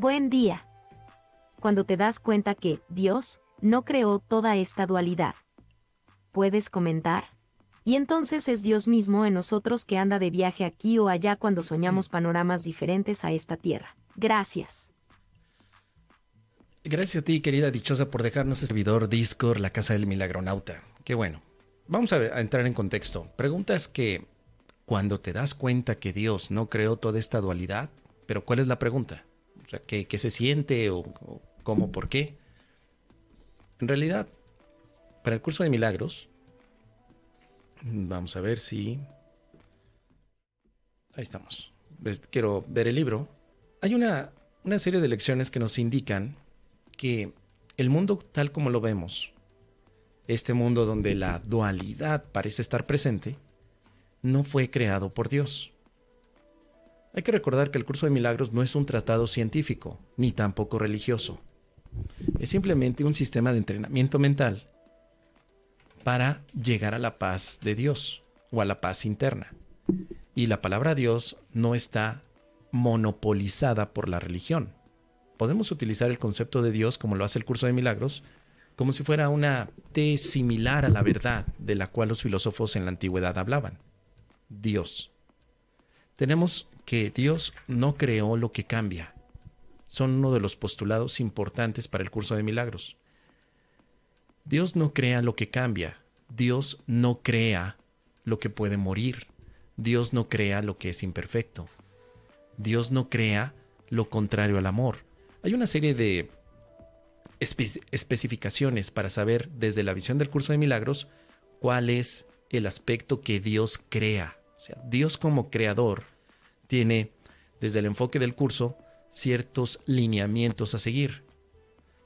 Buen día. Cuando te das cuenta que Dios no creó toda esta dualidad. ¿Puedes comentar? Y entonces es Dios mismo en nosotros que anda de viaje aquí o allá cuando soñamos panoramas diferentes a esta tierra. Gracias. Gracias a ti, querida dichosa, por dejarnos este servidor Discord, la casa del milagronauta. Qué bueno. Vamos a, entrar en contexto. Preguntas que cuando te das cuenta que Dios no creó toda esta dualidad, pero ¿cuál es la pregunta? Sea, ¿qué, se siente o, o cómo, por qué? En realidad, para el curso de milagros, vamos a ver si... Ahí estamos. Quiero ver el libro. Hay una, una serie de lecciones que nos indican que el mundo tal como lo vemos, este mundo donde la dualidad parece estar presente, no fue creado por Dios. Hay que recordar que el curso de milagros no es un tratado científico, ni tampoco religioso. Es simplemente un sistema de entrenamiento mental para llegar a la paz de Dios o a la paz interna. Y la palabra Dios no está monopolizada por la religión podemos utilizar el concepto de Dios, como lo hace el curso de milagros, como si fuera una T similar a la verdad de la cual los filósofos en la antigüedad hablaban. Dios. Tenemos que Dios no creó lo que cambia. Son uno de los postulados importantes para el curso de milagros. Dios no crea lo que cambia. Dios no crea lo que puede morir. Dios no crea lo que es imperfecto. Dios no crea lo contrario al amor. Hay una serie de especificaciones para saber desde la visión del curso de milagros cuál es el aspecto que Dios crea. O sea, Dios como creador tiene desde el enfoque del curso ciertos lineamientos a seguir.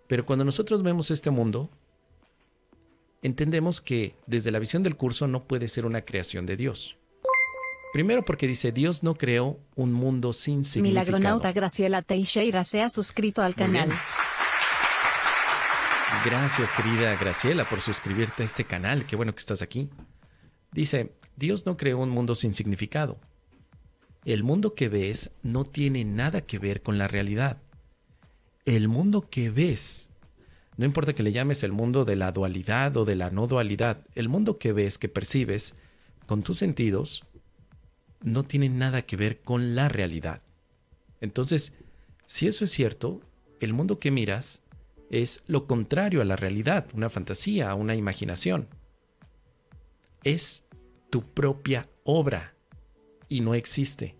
Pero cuando nosotros vemos este mundo, entendemos que desde la visión del curso no puede ser una creación de Dios. Primero porque dice, Dios no creó un mundo sin significado. Milagronauta Graciela Teixeira se ha suscrito al canal. Gracias, querida Graciela, por suscribirte a este canal. Qué bueno que estás aquí. Dice, Dios no creó un mundo sin significado. El mundo que ves no tiene nada que ver con la realidad. El mundo que ves, no importa que le llames el mundo de la dualidad o de la no dualidad, el mundo que ves, que percibes, con tus sentidos, no tiene nada que ver con la realidad. Entonces, si eso es cierto, el mundo que miras es lo contrario a la realidad, una fantasía, una imaginación. Es tu propia obra y no existe.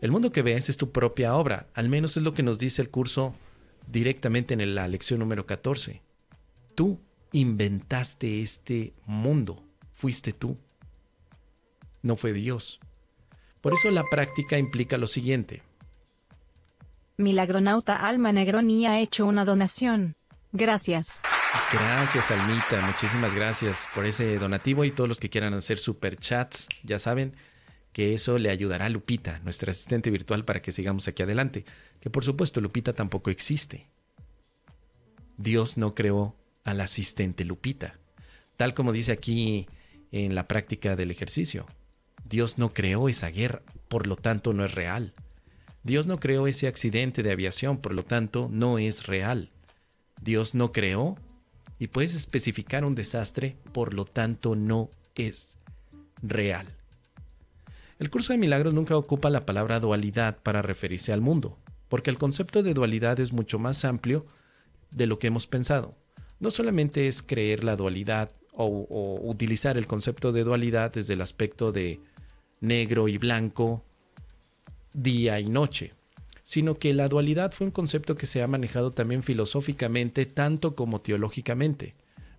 El mundo que ves es tu propia obra, al menos es lo que nos dice el curso directamente en la lección número 14. Tú inventaste este mundo, fuiste tú, no fue Dios. Por eso la práctica implica lo siguiente. Milagronauta Alma Negroni ha hecho una donación. Gracias. Gracias, Almita. Muchísimas gracias por ese donativo y todos los que quieran hacer super chats. Ya saben que eso le ayudará a Lupita, nuestra asistente virtual, para que sigamos aquí adelante. Que por supuesto, Lupita tampoco existe. Dios no creó al asistente Lupita. Tal como dice aquí en la práctica del ejercicio. Dios no creó esa guerra, por lo tanto no es real. Dios no creó ese accidente de aviación, por lo tanto no es real. Dios no creó y puedes especificar un desastre, por lo tanto no es real. El curso de milagros nunca ocupa la palabra dualidad para referirse al mundo, porque el concepto de dualidad es mucho más amplio de lo que hemos pensado. No solamente es creer la dualidad o, o utilizar el concepto de dualidad desde el aspecto de negro y blanco, día y noche, sino que la dualidad fue un concepto que se ha manejado también filosóficamente tanto como teológicamente.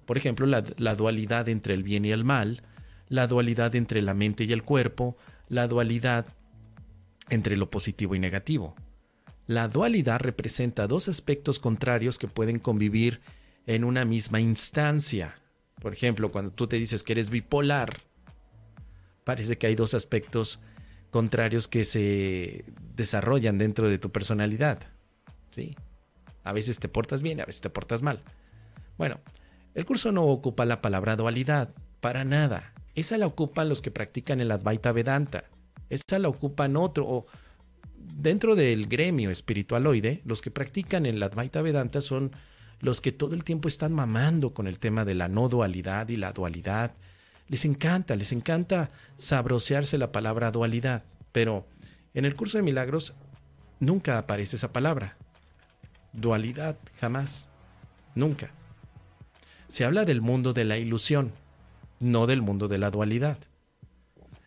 Por ejemplo, la, dualidad entre el bien y el mal, la dualidad entre la mente y el cuerpo, la dualidad entre lo positivo y negativo. La dualidad representa dos aspectos contrarios que pueden convivir en una misma instancia. Por ejemplo, cuando tú te dices que eres bipolar, parece que hay dos aspectos contrarios que se desarrollan dentro de tu personalidad. ¿Sí? A veces te portas bien, a veces te portas mal. Bueno, el curso no ocupa la palabra dualidad, para nada. Esa la ocupan los que practican el Advaita Vedanta. Esa la ocupan otro, o dentro del gremio espiritualoide, los que practican el Advaita Vedanta son los que todo el tiempo están mamando con el tema de la no dualidad y la dualidad. Les encanta, les encanta sabrosearse la palabra dualidad, pero en el curso de milagros nunca aparece esa palabra. Dualidad, jamás, nunca. Se habla del mundo de la ilusión, no del mundo de la dualidad.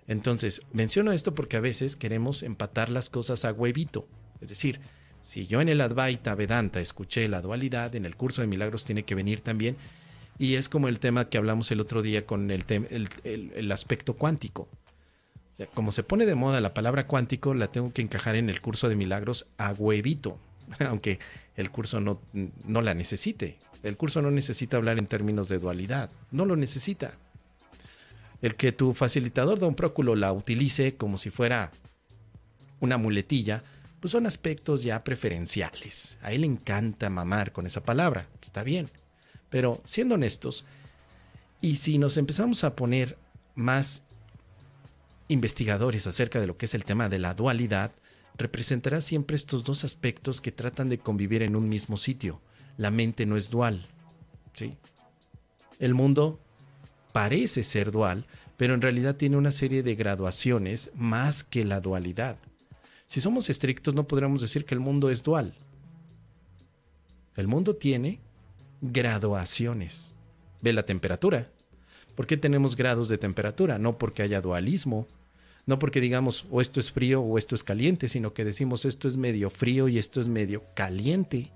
Entonces, menciono esto porque a veces queremos empatar las cosas a huevito. Es decir, si yo en el Advaita Vedanta escuché la dualidad, en el curso de milagros tiene que venir también. Y es como el tema que hablamos el otro día con el, el, aspecto cuántico. como se pone de moda la palabra cuántico, la tengo que encajar en el curso de milagros a huevito, aunque el curso no, no la necesite. El curso no necesita hablar en términos de dualidad, no lo necesita el que tu facilitador Don Próculo la utilice como si fuera una muletilla, pues son aspectos ya preferenciales. A él le encanta mamar con esa palabra, está bien. Pero siendo honestos, y si nos empezamos a poner más investigadores acerca de lo que es el tema de la dualidad, representará siempre estos dos aspectos que tratan de convivir en un mismo sitio. La mente no es dual. ¿sí? El mundo parece ser dual, pero en realidad tiene una serie de graduaciones más que la dualidad. Si somos estrictos no podríamos decir que el mundo es dual. El mundo tiene graduaciones. Ve la temperatura. ¿Por qué tenemos grados de temperatura? No porque haya dualismo, no porque digamos o esto es frío o esto es caliente, sino que decimos esto es medio frío y esto es medio caliente.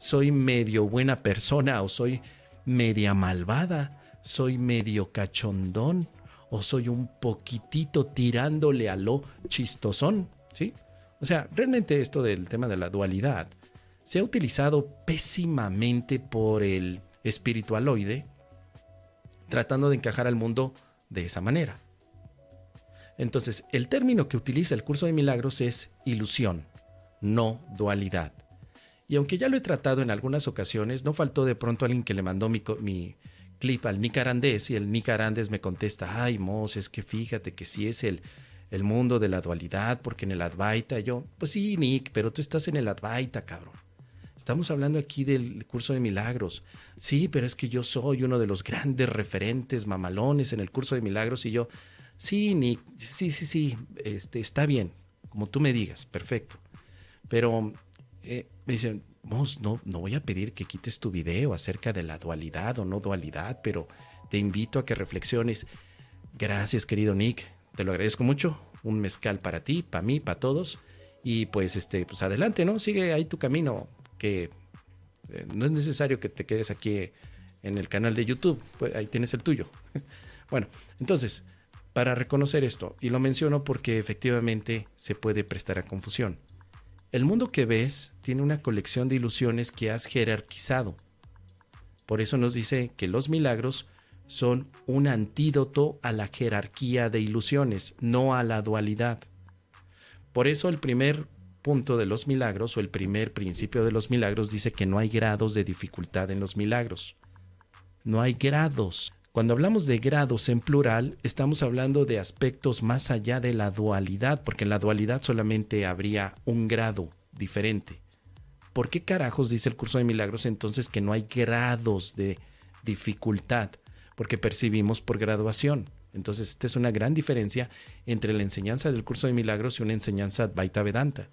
Soy medio buena persona o soy media malvada soy medio cachondón o soy un poquitito tirándole a lo chistosón, ¿sí? O sea, realmente esto del tema de la dualidad se ha utilizado pésimamente por el espiritualoide, tratando de encajar al mundo de esa manera. Entonces, el término que utiliza el curso de milagros es ilusión, no dualidad. Y aunque ya lo he tratado en algunas ocasiones, no faltó de pronto alguien que le mandó mi, clip al Nick y el Nick me contesta, ay, Mos, es que fíjate que sí es el, el mundo de la dualidad, porque en el Advaita yo, pues sí, Nick, pero tú estás en el Advaita, cabrón. Estamos hablando aquí del curso de milagros. Sí, pero es que yo soy uno de los grandes referentes mamalones en el curso de milagros y yo, sí, Nick, sí, sí, sí, este, está bien, como tú me digas, perfecto. Pero eh, me dicen, no, no voy a pedir que quites tu video acerca de la dualidad o no dualidad, pero te invito a que reflexiones. Gracias, querido Nick, te lo agradezco mucho. Un mezcal para ti, para mí, para todos. Y pues, este, pues adelante, ¿no? Sigue ahí tu camino, que eh, no es necesario que te quedes aquí en el canal de YouTube, pues ahí tienes el tuyo. bueno, entonces, para reconocer esto, y lo menciono porque efectivamente se puede prestar a confusión. El mundo que ves tiene una colección de ilusiones que has jerarquizado. Por eso nos dice que los milagros son un antídoto a la jerarquía de ilusiones, no a la dualidad. Por eso el primer punto de los milagros o el primer principio de los milagros dice que no hay grados de dificultad en los milagros. No hay grados. Cuando hablamos de grados en plural, estamos hablando de aspectos más allá de la dualidad, porque en la dualidad solamente habría un grado diferente. ¿Por qué carajos dice el curso de milagros entonces que no hay grados de dificultad? Porque percibimos por graduación. Entonces, esta es una gran diferencia entre la enseñanza del curso de milagros y una enseñanza Advaita Vedanta.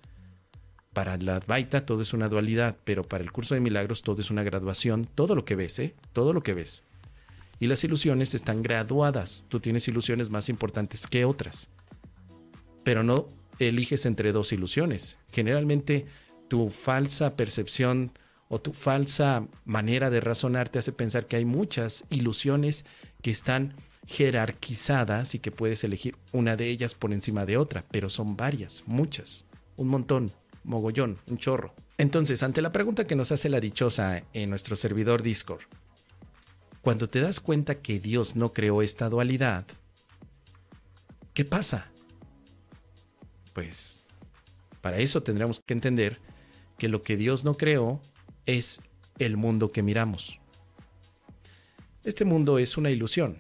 Para la Advaita todo es una dualidad, pero para el curso de milagros todo es una graduación. Todo lo que ves, ¿eh? Todo lo que ves. Y las ilusiones están graduadas. Tú tienes ilusiones más importantes que otras. Pero no eliges entre dos ilusiones. Generalmente tu falsa percepción o tu falsa manera de razonar te hace pensar que hay muchas ilusiones que están jerarquizadas y que puedes elegir una de ellas por encima de otra, pero son varias, muchas, un montón, mogollón, un chorro. Entonces, ante la pregunta que nos hace la dichosa en nuestro servidor Discord, cuando te das cuenta que Dios no creó esta dualidad, ¿qué pasa? Pues para eso tendremos que entender que lo que Dios no creó es el mundo que miramos. Este mundo es una ilusión.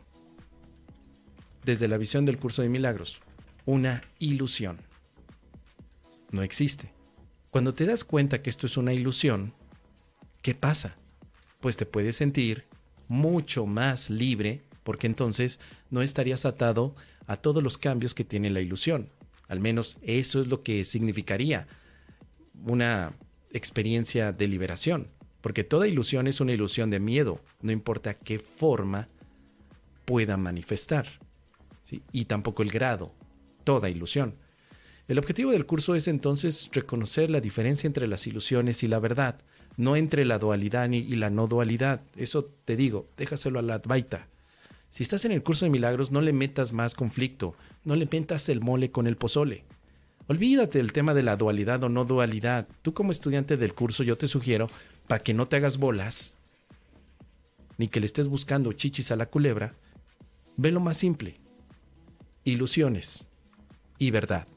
Desde la visión del curso de milagros, una ilusión. no existe. Cuando te das cuenta que esto es una ilusión, ¿qué pasa? Pues te puedes sentir mucho más libre porque entonces no estarías atado a todos los cambios que tiene la ilusión. Al menos eso es lo que significaría una experiencia de liberación, porque toda ilusión es una ilusión de miedo, no importa qué forma pueda manifestar, y tampoco el grado, toda ilusión. El objetivo del curso es entonces reconocer la diferencia entre las ilusiones y la verdad, no entre la dualidad y la no dualidad. Eso te digo, déjaselo a la Advaita. Si estás en el curso de milagros, no le metas más conflicto, no le metas el mole con el pozole. Olvídate del tema de la dualidad o no dualidad. Tú como estudiante del curso yo te sugiero, para que no te hagas bolas, ni que le estés buscando chichis a la culebra, ve lo más simple. Ilusiones y verdad.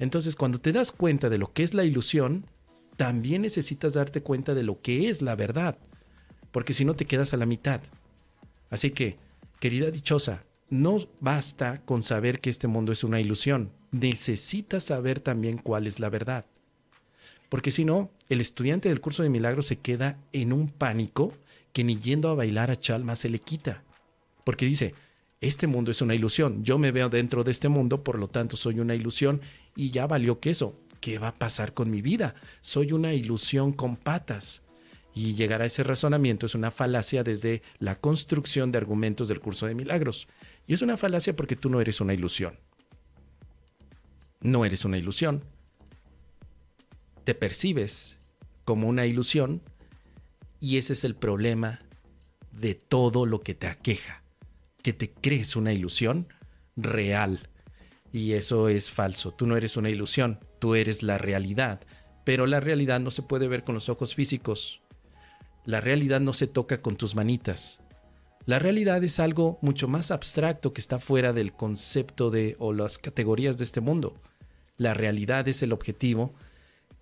Entonces, cuando te das cuenta de lo que es la ilusión, también necesitas darte cuenta de lo que es la verdad, porque si no te quedas a la mitad. Así que, querida dichosa, no basta con saber que este mundo es una ilusión, necesitas saber también cuál es la verdad. Porque si no, el estudiante del curso de milagros se queda en un pánico que ni yendo a bailar a Chalma se le quita. Porque dice, este mundo es una ilusión, yo me veo dentro de este mundo, por lo tanto soy una ilusión y ya valió queso. ¿Qué va a pasar con mi vida? Soy una ilusión con patas. Y llegar a ese razonamiento es una falacia desde la construcción de argumentos del curso de milagros. Y es una falacia porque tú no eres una ilusión. No eres una ilusión. Te percibes como una ilusión y ese es el problema de todo lo que te aqueja. Que te crees una ilusión real. Y eso es falso. Tú no eres una ilusión, tú eres la realidad. Pero la realidad no se puede ver con los ojos físicos. La realidad no se toca con tus manitas. La realidad es algo mucho más abstracto que está fuera del concepto de o las categorías de este mundo. La realidad es el objetivo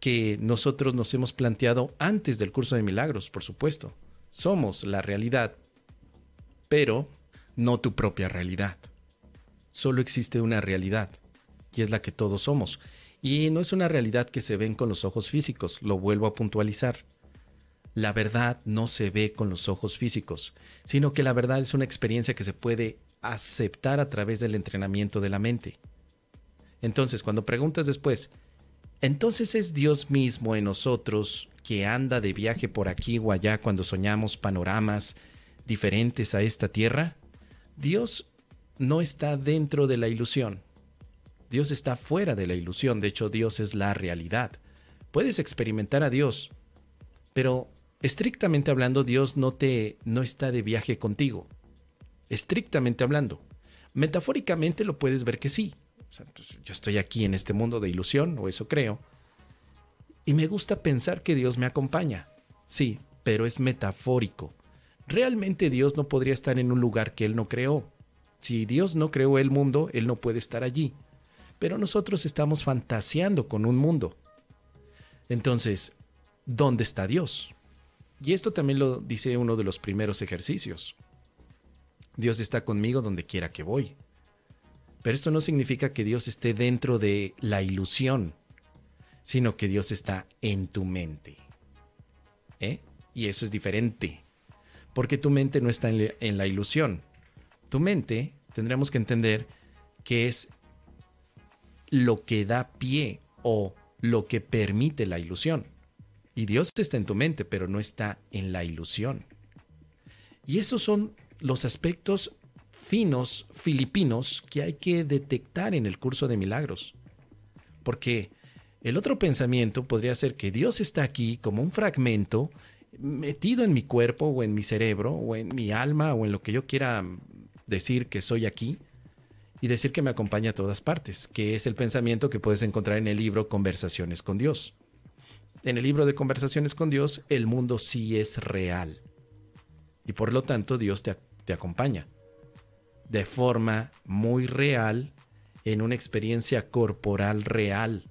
que nosotros nos hemos planteado antes del curso de milagros, por supuesto. Somos la realidad, pero no tu propia realidad. Solo existe una realidad, y es la que todos somos. Y no es una realidad que se ven con los ojos físicos, lo vuelvo a puntualizar. La verdad no se ve con los ojos físicos, sino que la verdad es una experiencia que se puede aceptar a través del entrenamiento de la mente. Entonces, cuando preguntas después, entonces es Dios mismo en nosotros que anda de viaje por aquí o allá cuando soñamos panoramas diferentes a esta tierra. Dios no está dentro de la ilusión. Dios está fuera de la ilusión. De hecho, Dios es la realidad. Puedes experimentar a Dios, pero estrictamente hablando, Dios no te no está de viaje contigo. Estrictamente hablando. Metafóricamente lo puedes ver que sí. Pues, yo estoy aquí en este mundo de ilusión, o eso creo, y me gusta pensar que Dios me acompaña. Sí, pero es metafórico. Realmente Dios no podría estar en un lugar que Él no creó. Si Dios no creó el mundo, Él no puede estar allí. Pero nosotros estamos fantaseando con un mundo. Entonces, ¿dónde está Dios? Y esto también lo dice uno de los primeros ejercicios. Dios está conmigo donde quiera que voy. Pero esto no significa que Dios esté dentro de la ilusión, sino que Dios está en tu mente. ¿Eh? Y eso es diferente, porque tu mente no está en la ilusión. Tu mente, tendremos que entender que es lo que da pie o lo que permite la ilusión. Y Dios está en tu mente, pero no está en la ilusión. Y esos son los aspectos finos filipinos que hay que detectar en el curso de milagros. Porque el otro pensamiento podría ser que Dios está aquí como un fragmento metido en mi cuerpo o en mi cerebro o en mi alma o en lo que yo quiera decir que soy aquí y decir que me acompaña a todas partes, que es el pensamiento que puedes encontrar en el libro Conversaciones con Dios. En el libro de Conversaciones con Dios, el mundo sí es real. Y por lo tanto, Dios te, te acompaña de forma muy real en una experiencia corporal real.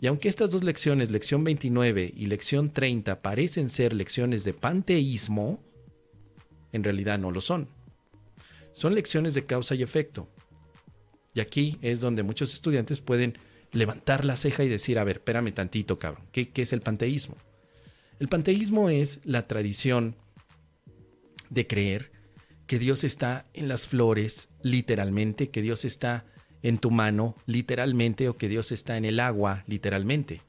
Y aunque estas dos lecciones, lección 29 y lección 30, parecen ser lecciones de panteísmo, en realidad no lo son. Son lecciones de causa y efecto. Y aquí es donde muchos estudiantes pueden levantar la ceja y decir, a ver, espérame tantito, cabrón, ¿qué, qué es el panteísmo? El panteísmo es la tradición de creer que Dios está en las flores, literalmente, que Dios está en tu mano, literalmente, o que Dios está en el agua, literalmente.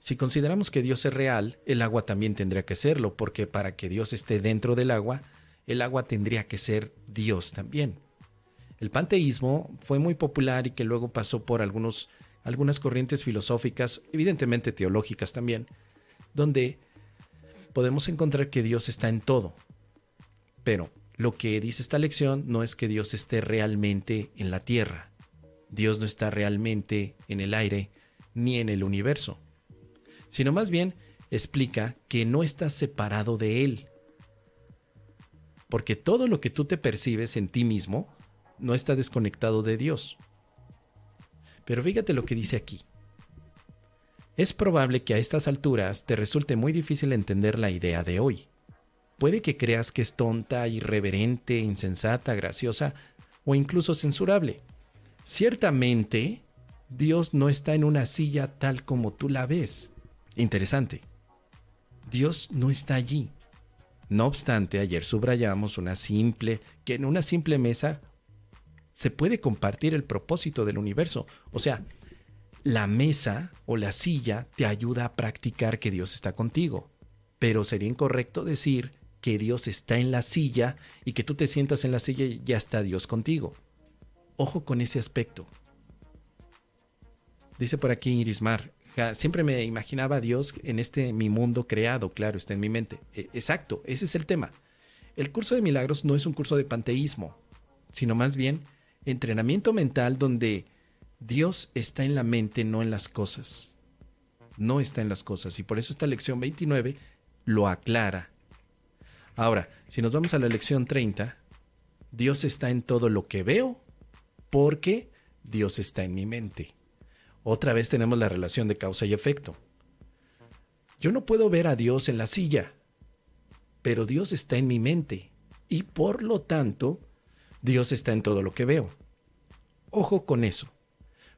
Si consideramos que Dios es real, el agua también tendría que serlo, porque para que Dios esté dentro del agua, el agua tendría que ser Dios también. El panteísmo fue muy popular y que luego pasó por algunas corrientes filosóficas, evidentemente teológicas también, donde podemos encontrar que Dios está en todo. Pero lo que dice esta lección no es que Dios esté realmente en la tierra. Dios no está realmente en el aire ni en el universo, sino más bien explica que no está separado de Él. Porque todo lo que tú te percibes en ti mismo no está desconectado de Dios. Pero fíjate lo que dice aquí. Es probable que a estas alturas te resulte muy difícil entender la idea de hoy. Puede que creas que es tonta, irreverente, insensata, graciosa o incluso censurable. Ciertamente, Dios no está en una silla tal como tú la ves. Interesante. Dios no está allí. No obstante, ayer subrayamos una simple, que en una simple mesa se puede compartir el propósito del universo. O sea, la mesa o la silla te ayuda a practicar que Dios está contigo. Pero sería incorrecto decir que Dios está en la silla y que tú te sientas en la silla y ya está Dios contigo. Ojo con ese aspecto. Dice por aquí Irismar, siempre me imaginaba a Dios en este mi mundo creado, claro, está en mi mente. E, exacto, ese es el tema. El curso de milagros no es un curso de panteísmo, sino más bien entrenamiento mental donde Dios está en la mente, no en las cosas. No está en las cosas. Y por eso esta lección 29 lo aclara Ahora, si nos vamos a la lección 30, Dios está en todo lo que veo porque Dios está en mi mente. Otra vez tenemos la relación de causa y efecto. Yo no puedo ver a Dios en la silla, pero Dios está en mi mente y por lo tanto Dios está en todo lo que veo. Ojo con eso,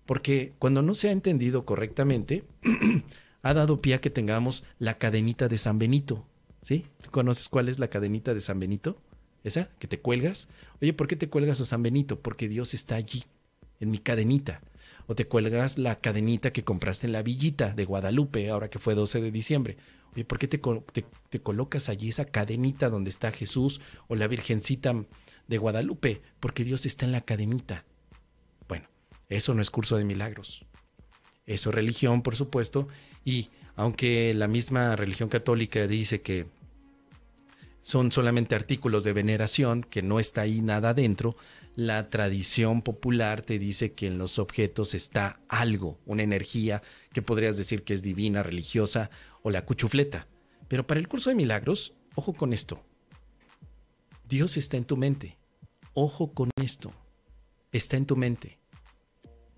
porque cuando no se ha entendido correctamente, ha dado pie a que tengamos la cadenita de San Benito. ¿Sí? ¿Conoces cuál es la cadenita de San Benito? ¿Esa? Que te cuelgas. Oye, ¿por qué te cuelgas a San Benito? Porque Dios está allí, en mi cadenita. O te cuelgas la cadenita que compraste en la villita de Guadalupe, ahora que fue 12 de diciembre. Oye, ¿por qué te, te colocas allí esa cadenita donde está Jesús o la Virgencita de Guadalupe? Porque Dios está en la cadenita. Bueno, eso no es curso de milagros. Eso es religión, por supuesto, y aunque la misma religión católica dice que son solamente artículos de veneración, que no está ahí nada dentro, la tradición popular te dice que en los objetos está algo, una energía que podrías decir que es divina, religiosa o la cuchufleta. Pero para el curso de milagros, ojo con esto. Dios está en tu mente. Ojo con esto. Está en tu mente.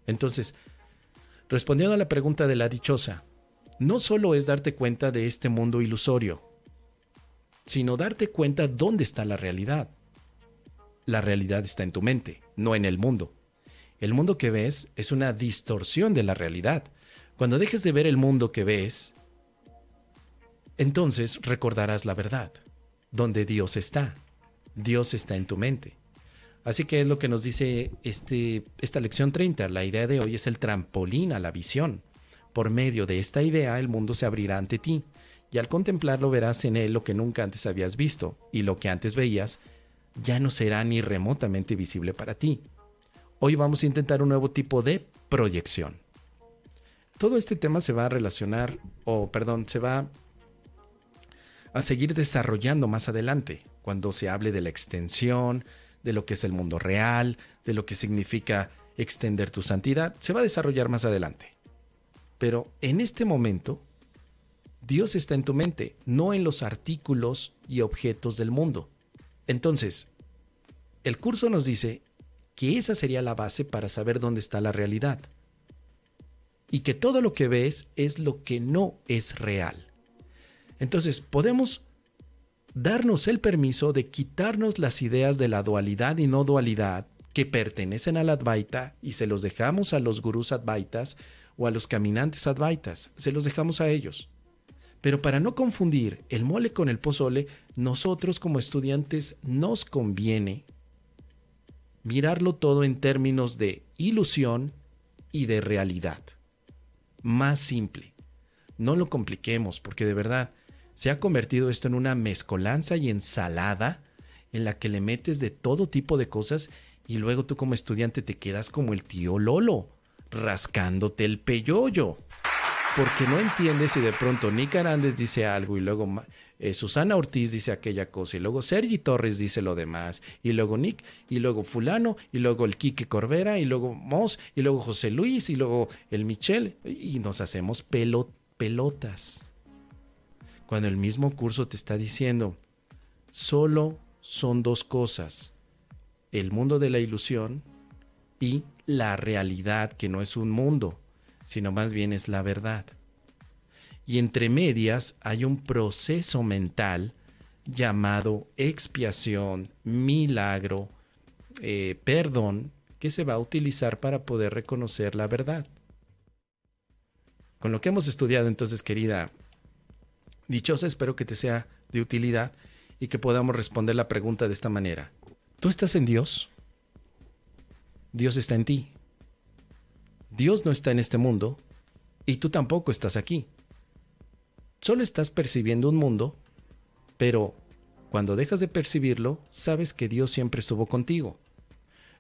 Entonces, respondiendo a la pregunta de la dichosa, no solo es darte cuenta de este mundo ilusorio, sino darte cuenta dónde está la realidad. La realidad está en tu mente, no en el mundo. El mundo que ves es una distorsión de la realidad. Cuando dejes de ver el mundo que ves, entonces recordarás la verdad, donde Dios está. Dios está en tu mente. Así que es lo que nos dice este, esta lección 30. La idea de hoy es el trampolín a la visión. Por medio de esta idea el mundo se abrirá ante ti y al contemplarlo verás en él lo que nunca antes habías visto, y lo que antes veías ya no será ni remotamente visible para ti. Hoy vamos a intentar un nuevo tipo de proyección. Todo este tema se va a relacionar, o perdón, se va a seguir desarrollando más adelante, cuando se hable de la extensión, de lo que es el mundo real, de lo que significa extender tu santidad, se va a desarrollar más adelante. Pero en este momento Dios está en tu mente, no en los artículos y objetos del mundo. Entonces, el curso nos dice que esa sería la base para saber dónde está la realidad. Y que todo lo que ves es lo que no es real. Entonces, podemos darnos el permiso de quitarnos las ideas de la dualidad y no dualidad que pertenecen al Advaita y se los dejamos a los gurús Advaitas o a los caminantes advaitas, se los dejamos a ellos. Pero para no confundir el mole con el pozole, nosotros como estudiantes nos conviene mirarlo todo en términos de ilusión y de realidad. Más simple. No lo compliquemos, porque de verdad se ha convertido esto en una mezcolanza y ensalada en la que le metes de todo tipo de cosas y luego tú como estudiante te quedas como el tío Lolo, rascándote el peyoyo. Porque no entiendes si de pronto Nick Arandes dice algo y luego eh, Susana Ortiz dice aquella cosa y luego Sergi Torres dice lo demás y luego Nick y luego fulano y luego el Quique Corbera y luego Moss y luego José Luis y luego el Michel y nos hacemos pelotas. Cuando el mismo curso te está diciendo, solo son dos cosas, el mundo de la ilusión y la realidad que no es un mundo, sino más bien es la verdad y entre medias hay un proceso mental llamado expiación, milagro, eh, perdón, que se va a utilizar para poder reconocer la verdad. Con lo que hemos estudiado entonces, querida dichosa, espero que te sea de utilidad y que podamos responder la pregunta de esta manera. ¿Tú estás en Dios? Dios está en ti. Dios no está en este mundo y tú tampoco estás aquí. Solo estás percibiendo un mundo, pero cuando dejas de percibirlo, sabes que Dios siempre estuvo contigo.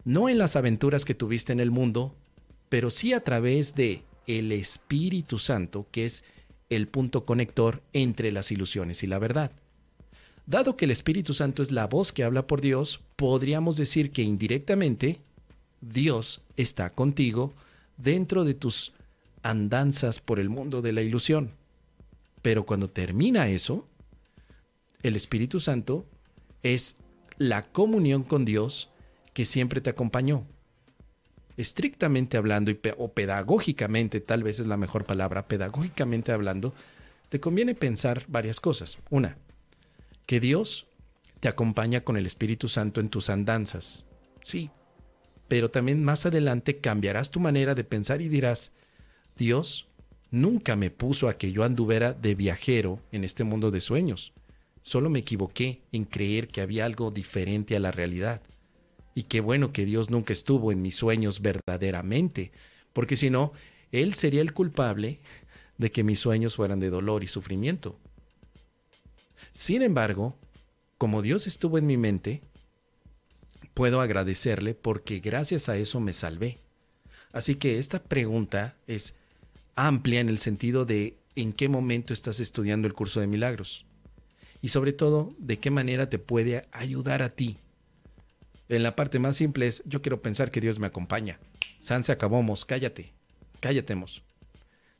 No en las aventuras que tuviste en el mundo, pero sí a través de el Espíritu Santo, que es el punto conector entre las ilusiones y la verdad. Dado que el Espíritu Santo es la voz que habla por Dios, podríamos decir que indirectamente Dios está contigo dentro de tus andanzas por el mundo de la ilusión. Pero cuando termina eso, el Espíritu Santo es la comunión con Dios que siempre te acompañó. Estrictamente hablando, o pedagógicamente, tal vez es la mejor palabra, pedagógicamente hablando, te conviene pensar varias cosas. Una, que Dios te acompaña con el Espíritu Santo en tus andanzas. Sí, pero también más adelante cambiarás tu manera de pensar y dirás, Dios nunca me puso a que yo anduviera de viajero en este mundo de sueños. Solo me equivoqué en creer que había algo diferente a la realidad. Y qué bueno que Dios nunca estuvo en mis sueños verdaderamente, porque si no, Él sería el culpable de que mis sueños fueran de dolor y sufrimiento. Sin embargo, como Dios estuvo en mi mente, puedo agradecerle porque gracias a eso me salvé. Así que esta pregunta es, amplia en el sentido de en qué momento estás estudiando el curso de milagros y sobre todo de qué manera te puede ayudar a ti. En la parte más simple es, yo quiero pensar que Dios me acompaña. San se acabamos, cállate, cállatemos.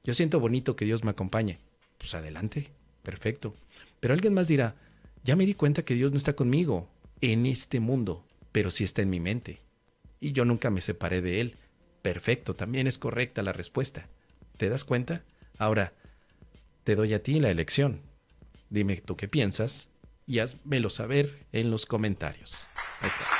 Yo siento bonito que Dios me acompañe. Pues adelante, perfecto. Pero alguien más dirá, ya me di cuenta que Dios no está conmigo en este mundo, pero sí está en mi mente. Y yo nunca me separé de Él. Perfecto, también es correcta la respuesta. ¿Te das cuenta? Ahora, te doy a ti la elección. Dime tú qué piensas y házmelo saber en los comentarios. Ahí está.